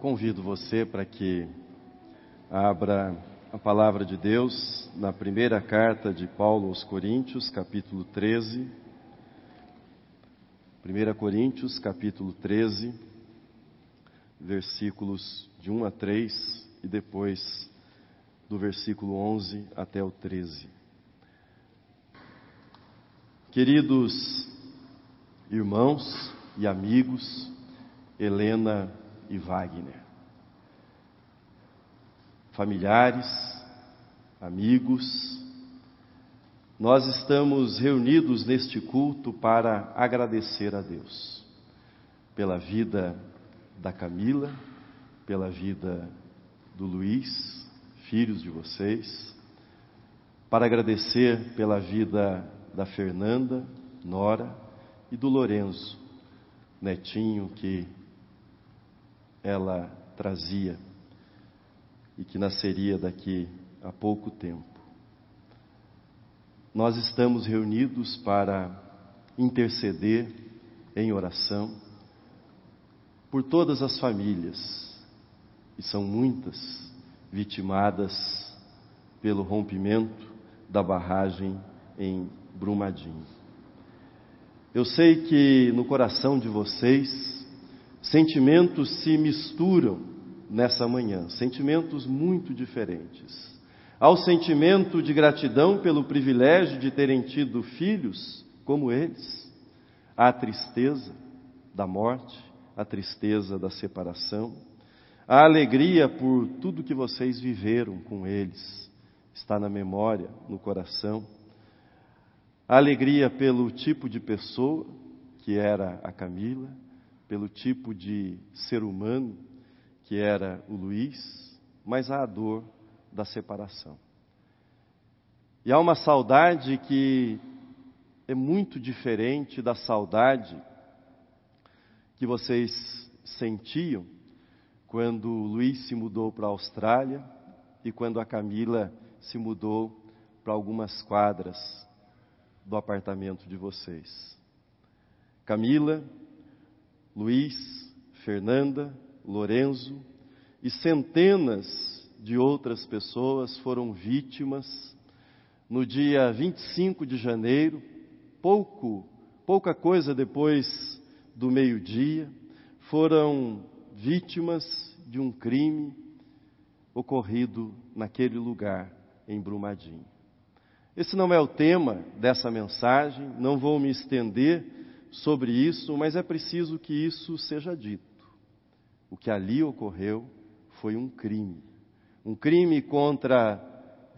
convido você para que abra a palavra de Deus na primeira carta de Paulo aos Coríntios, capítulo 13. 1 Coríntios, capítulo 13, versículos de 1 a 3 e depois do versículo 11 até o 13. Queridos irmãos e amigos, Helena e Wagner. Familiares, amigos, nós estamos reunidos neste culto para agradecer a Deus pela vida da Camila, pela vida do Luiz, filhos de vocês, para agradecer pela vida da Fernanda, Nora e do Lorenzo, netinho que ela trazia e que nasceria daqui a pouco tempo. Nós estamos reunidos para interceder em oração por todas as famílias, e são muitas, vitimadas pelo rompimento da barragem em Brumadinho. Eu sei que no coração de vocês Sentimentos se misturam nessa manhã, sentimentos muito diferentes. Ao sentimento de gratidão pelo privilégio de terem tido filhos como eles, a tristeza da morte, a tristeza da separação, a alegria por tudo que vocês viveram com eles, está na memória, no coração, a alegria pelo tipo de pessoa que era a Camila, pelo tipo de ser humano que era o Luiz, mas há a dor da separação. E há uma saudade que é muito diferente da saudade que vocês sentiam quando o Luiz se mudou para a Austrália e quando a Camila se mudou para algumas quadras do apartamento de vocês. Camila Luiz, Fernanda, Lorenzo e centenas de outras pessoas foram vítimas no dia 25 de janeiro, pouco, pouca coisa depois do meio-dia, foram vítimas de um crime ocorrido naquele lugar em Brumadinho. Esse não é o tema dessa mensagem, não vou me estender sobre isso, mas é preciso que isso seja dito. O que ali ocorreu foi um crime. Um crime contra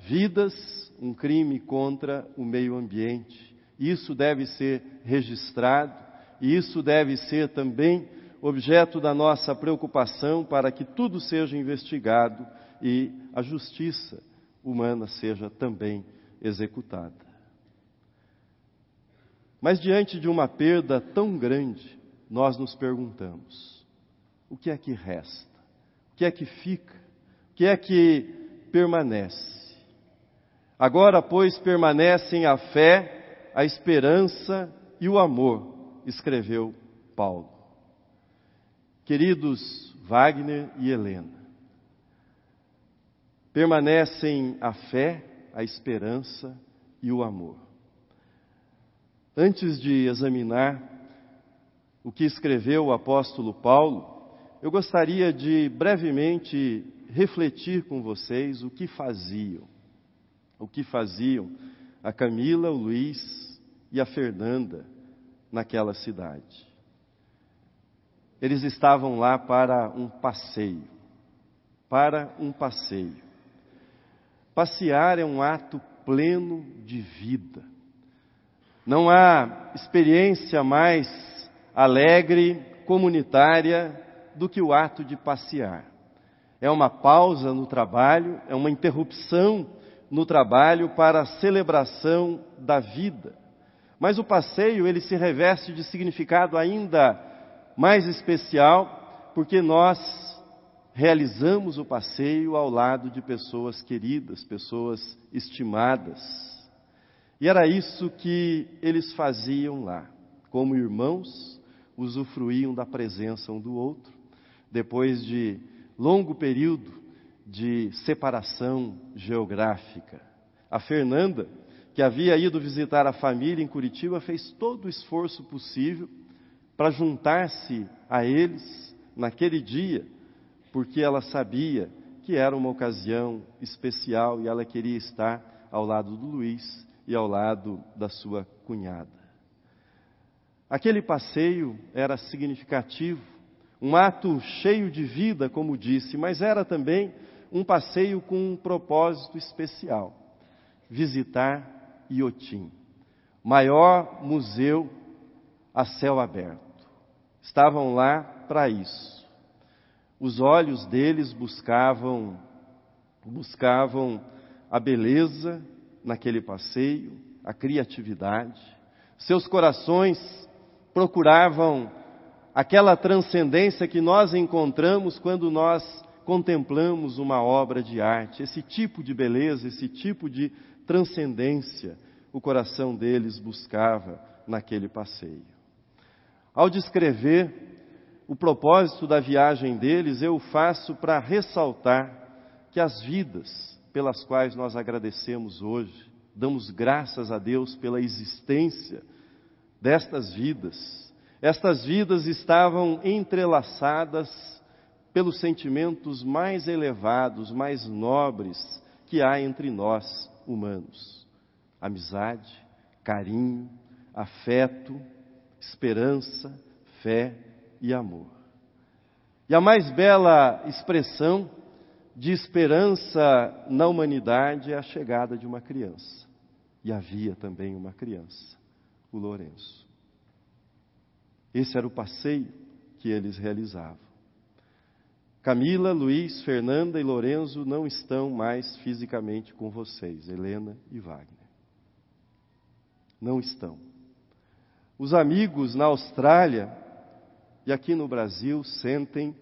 vidas, um crime contra o meio ambiente. Isso deve ser registrado e isso deve ser também objeto da nossa preocupação para que tudo seja investigado e a justiça humana seja também executada. Mas diante de uma perda tão grande, nós nos perguntamos: o que é que resta? O que é que fica? O que é que permanece? Agora, pois, permanecem a fé, a esperança e o amor, escreveu Paulo. Queridos Wagner e Helena, permanecem a fé, a esperança e o amor. Antes de examinar o que escreveu o apóstolo Paulo, eu gostaria de brevemente refletir com vocês o que faziam. O que faziam a Camila, o Luiz e a Fernanda naquela cidade. Eles estavam lá para um passeio. Para um passeio. Passear é um ato pleno de vida. Não há experiência mais alegre, comunitária, do que o ato de passear. É uma pausa no trabalho, é uma interrupção no trabalho para a celebração da vida. Mas o passeio, ele se reveste de significado ainda mais especial, porque nós realizamos o passeio ao lado de pessoas queridas, pessoas estimadas. E era isso que eles faziam lá. Como irmãos, usufruíam da presença um do outro. Depois de longo período de separação geográfica. A Fernanda, que havia ido visitar a família em Curitiba, fez todo o esforço possível para juntar-se a eles naquele dia, porque ela sabia que era uma ocasião especial e ela queria estar ao lado do Luiz e ao lado da sua cunhada. Aquele passeio era significativo, um ato cheio de vida, como disse, mas era também um passeio com um propósito especial: visitar Iotim, maior museu a céu aberto. Estavam lá para isso. Os olhos deles buscavam buscavam a beleza naquele passeio, a criatividade. Seus corações procuravam aquela transcendência que nós encontramos quando nós contemplamos uma obra de arte, esse tipo de beleza, esse tipo de transcendência, o coração deles buscava naquele passeio. Ao descrever o propósito da viagem deles, eu faço para ressaltar que as vidas pelas quais nós agradecemos hoje, damos graças a Deus pela existência destas vidas. Estas vidas estavam entrelaçadas pelos sentimentos mais elevados, mais nobres que há entre nós humanos: amizade, carinho, afeto, esperança, fé e amor. E a mais bela expressão de esperança na humanidade é a chegada de uma criança. E havia também uma criança, o Lourenço. Esse era o passeio que eles realizavam. Camila, Luiz, Fernanda e Lorenzo não estão mais fisicamente com vocês, Helena e Wagner. Não estão. Os amigos na Austrália e aqui no Brasil sentem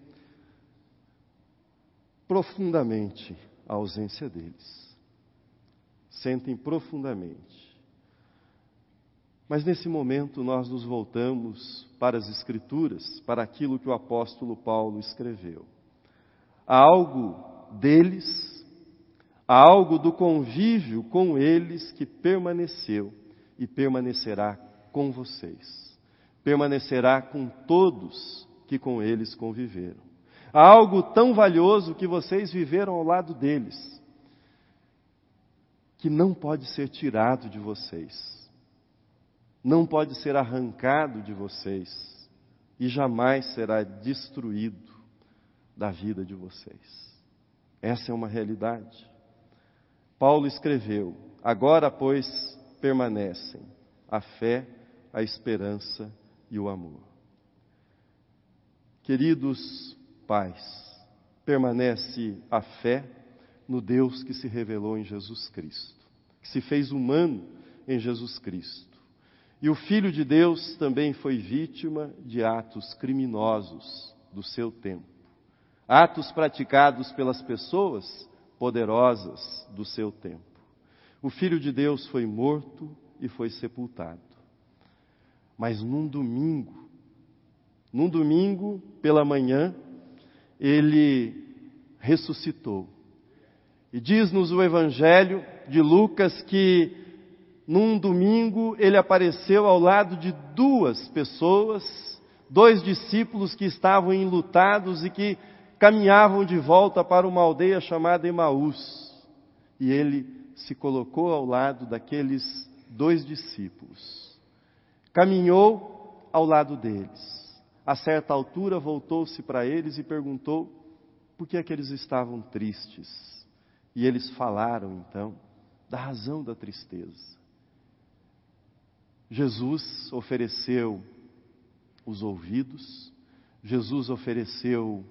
profundamente a ausência deles. Sentem profundamente. Mas nesse momento nós nos voltamos para as Escrituras, para aquilo que o apóstolo Paulo escreveu. Há algo deles, há algo do convívio com eles que permaneceu e permanecerá com vocês. Permanecerá com todos que com eles conviveram algo tão valioso que vocês viveram ao lado deles, que não pode ser tirado de vocês, não pode ser arrancado de vocês e jamais será destruído da vida de vocês. Essa é uma realidade. Paulo escreveu: Agora, pois, permanecem a fé, a esperança e o amor. Queridos paz, permanece a fé no Deus que se revelou em Jesus Cristo, que se fez humano em Jesus Cristo. E o Filho de Deus também foi vítima de atos criminosos do seu tempo, atos praticados pelas pessoas poderosas do seu tempo. O Filho de Deus foi morto e foi sepultado. Mas num domingo, num domingo pela manhã, ele ressuscitou. E diz-nos o Evangelho de Lucas que num domingo ele apareceu ao lado de duas pessoas, dois discípulos que estavam enlutados e que caminhavam de volta para uma aldeia chamada Emaús. E ele se colocou ao lado daqueles dois discípulos. Caminhou ao lado deles a certa altura voltou-se para eles e perguntou por que é eles estavam tristes. E eles falaram então da razão da tristeza. Jesus ofereceu os ouvidos, Jesus ofereceu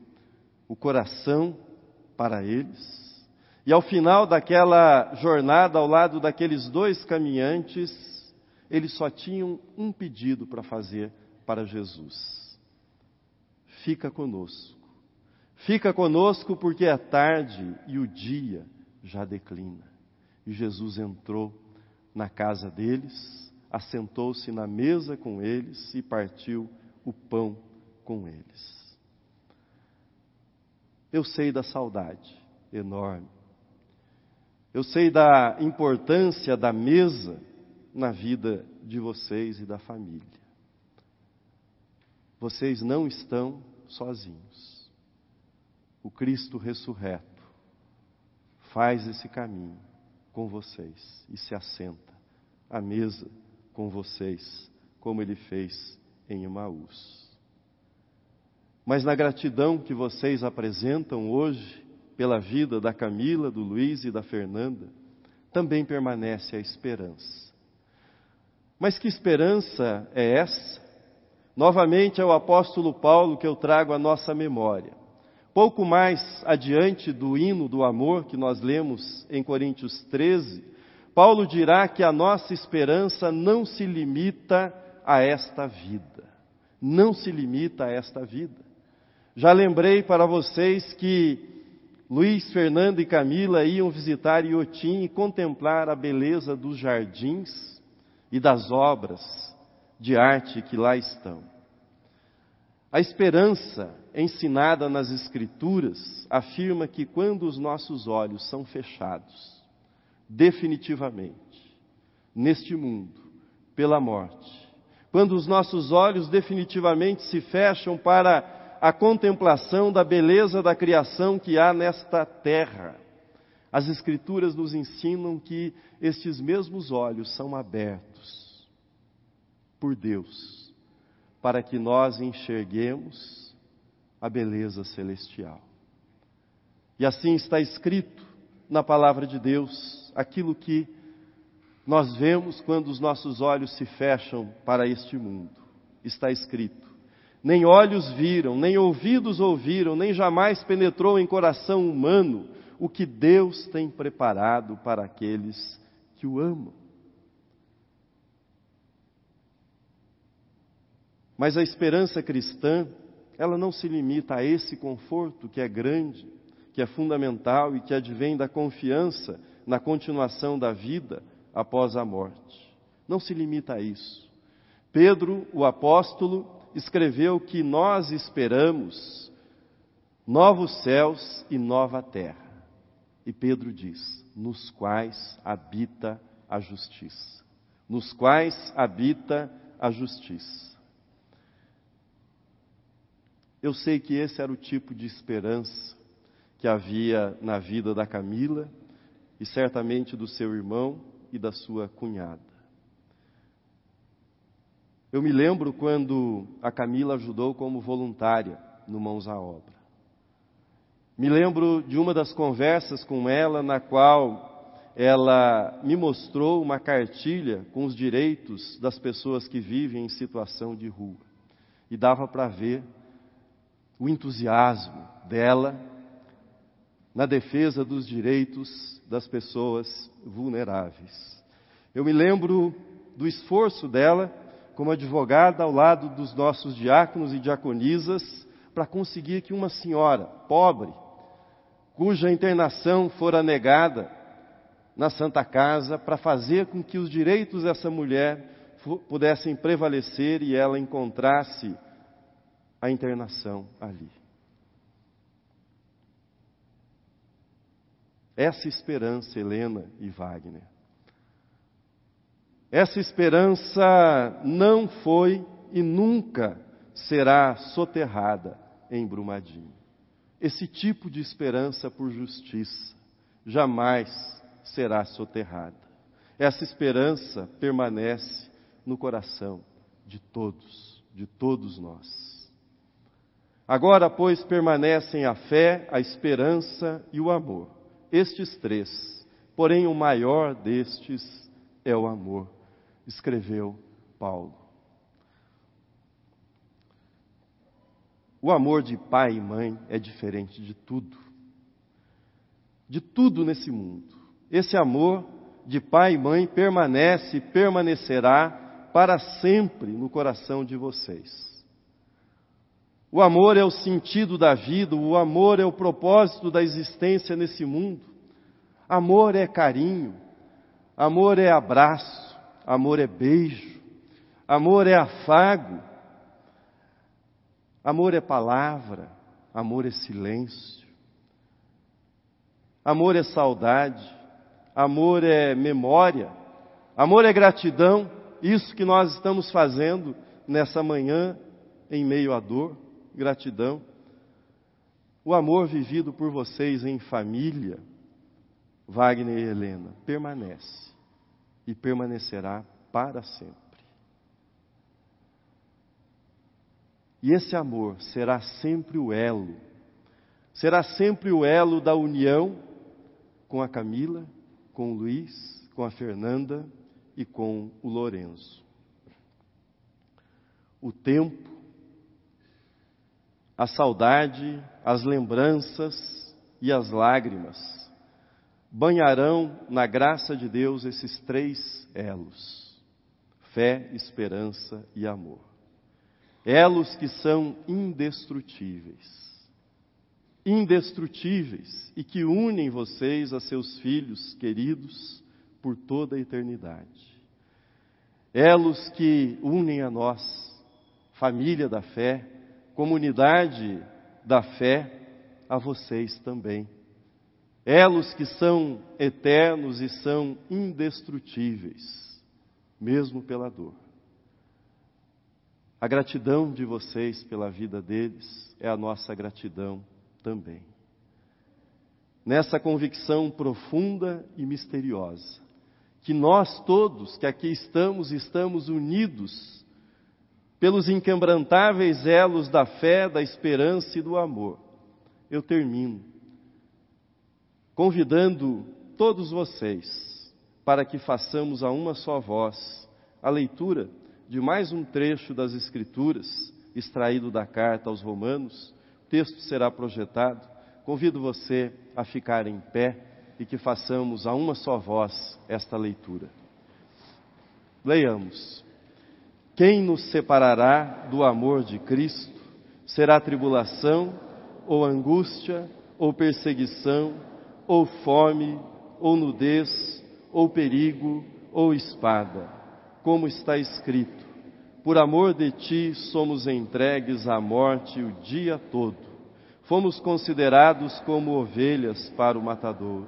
o coração para eles. E ao final daquela jornada, ao lado daqueles dois caminhantes, eles só tinham um pedido para fazer para Jesus fica conosco. Fica conosco porque é tarde e o dia já declina. E Jesus entrou na casa deles, assentou-se na mesa com eles e partiu o pão com eles. Eu sei da saudade enorme. Eu sei da importância da mesa na vida de vocês e da família. Vocês não estão sozinhos. O Cristo ressurreto faz esse caminho com vocês e se assenta à mesa com vocês, como ele fez em Emaús. Mas na gratidão que vocês apresentam hoje pela vida da Camila, do Luiz e da Fernanda, também permanece a esperança. Mas que esperança é essa? Novamente é o apóstolo Paulo que eu trago à nossa memória. Pouco mais adiante do hino do amor que nós lemos em Coríntios 13, Paulo dirá que a nossa esperança não se limita a esta vida. Não se limita a esta vida. Já lembrei para vocês que Luiz, Fernando e Camila iam visitar Iotim e contemplar a beleza dos jardins e das obras de arte que lá estão. A esperança ensinada nas Escrituras afirma que quando os nossos olhos são fechados, definitivamente, neste mundo, pela morte, quando os nossos olhos definitivamente se fecham para a contemplação da beleza da criação que há nesta terra, as Escrituras nos ensinam que estes mesmos olhos são abertos por Deus para que nós enxerguemos a beleza celestial. E assim está escrito na palavra de Deus aquilo que nós vemos quando os nossos olhos se fecham para este mundo. Está escrito: nem olhos viram, nem ouvidos ouviram, nem jamais penetrou em coração humano o que Deus tem preparado para aqueles que o amam. Mas a esperança cristã, ela não se limita a esse conforto que é grande, que é fundamental e que advém da confiança na continuação da vida após a morte. Não se limita a isso. Pedro, o apóstolo, escreveu que nós esperamos novos céus e nova terra. E Pedro diz: nos quais habita a justiça. Nos quais habita a justiça. Eu sei que esse era o tipo de esperança que havia na vida da Camila e certamente do seu irmão e da sua cunhada. Eu me lembro quando a Camila ajudou como voluntária no Mãos à Obra. Me lembro de uma das conversas com ela na qual ela me mostrou uma cartilha com os direitos das pessoas que vivem em situação de rua. E dava para ver o entusiasmo dela na defesa dos direitos das pessoas vulneráveis. Eu me lembro do esforço dela como advogada ao lado dos nossos diáconos e diaconisas para conseguir que uma senhora pobre, cuja internação fora negada na Santa Casa, para fazer com que os direitos dessa mulher pudessem prevalecer e ela encontrasse a internação ali. Essa esperança, Helena e Wagner. Essa esperança não foi e nunca será soterrada em Brumadinho. Esse tipo de esperança por justiça jamais será soterrada. Essa esperança permanece no coração de todos, de todos nós. Agora, pois, permanecem a fé, a esperança e o amor. Estes três. Porém, o maior destes é o amor, escreveu Paulo. O amor de pai e mãe é diferente de tudo. De tudo nesse mundo. Esse amor de pai e mãe permanece e permanecerá para sempre no coração de vocês. O amor é o sentido da vida, o amor é o propósito da existência nesse mundo. Amor é carinho, amor é abraço, amor é beijo, amor é afago, amor é palavra, amor é silêncio, Amor é saudade, amor é memória, amor é gratidão, isso que nós estamos fazendo nessa manhã em meio à dor, gratidão. O amor vivido por vocês em família, Wagner e Helena, permanece e permanecerá para sempre. E esse amor será sempre o elo, será sempre o elo da união com a Camila, com o Luiz, com a Fernanda e com o Lourenço. O tempo, a saudade, as lembranças e as lágrimas banharão na graça de Deus esses três elos: fé, esperança e amor. Elos que são indestrutíveis. Indestrutíveis e que unem vocês a seus filhos queridos por toda a eternidade. Elos que unem a nós, família da fé, comunidade da fé, a vocês também elos que são eternos e são indestrutíveis, mesmo pela dor. A gratidão de vocês pela vida deles é a nossa gratidão também. Nessa convicção profunda e misteriosa, que nós todos que aqui estamos, estamos unidos pelos inquebrantáveis elos da fé, da esperança e do amor. Eu termino convidando todos vocês para que façamos a uma só voz a leitura de mais um trecho das Escrituras, extraído da carta aos Romanos. O texto será projetado. Convido você a ficar em pé e que façamos a uma só voz esta leitura. Leiamos. Quem nos separará do amor de Cristo? Será tribulação, ou angústia, ou perseguição, ou fome, ou nudez, ou perigo, ou espada. Como está escrito: Por amor de ti somos entregues à morte o dia todo. Fomos considerados como ovelhas para o matador.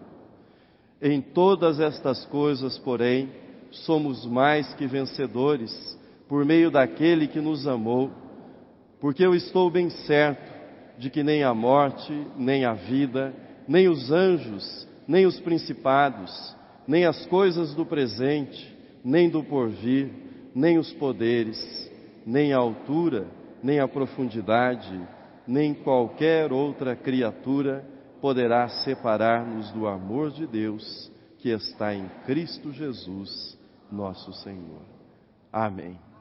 Em todas estas coisas, porém, somos mais que vencedores por meio daquele que nos amou, porque eu estou bem certo de que nem a morte, nem a vida, nem os anjos, nem os principados, nem as coisas do presente, nem do porvir, nem os poderes, nem a altura, nem a profundidade, nem qualquer outra criatura poderá separar-nos do amor de Deus que está em Cristo Jesus, nosso Senhor. Amém.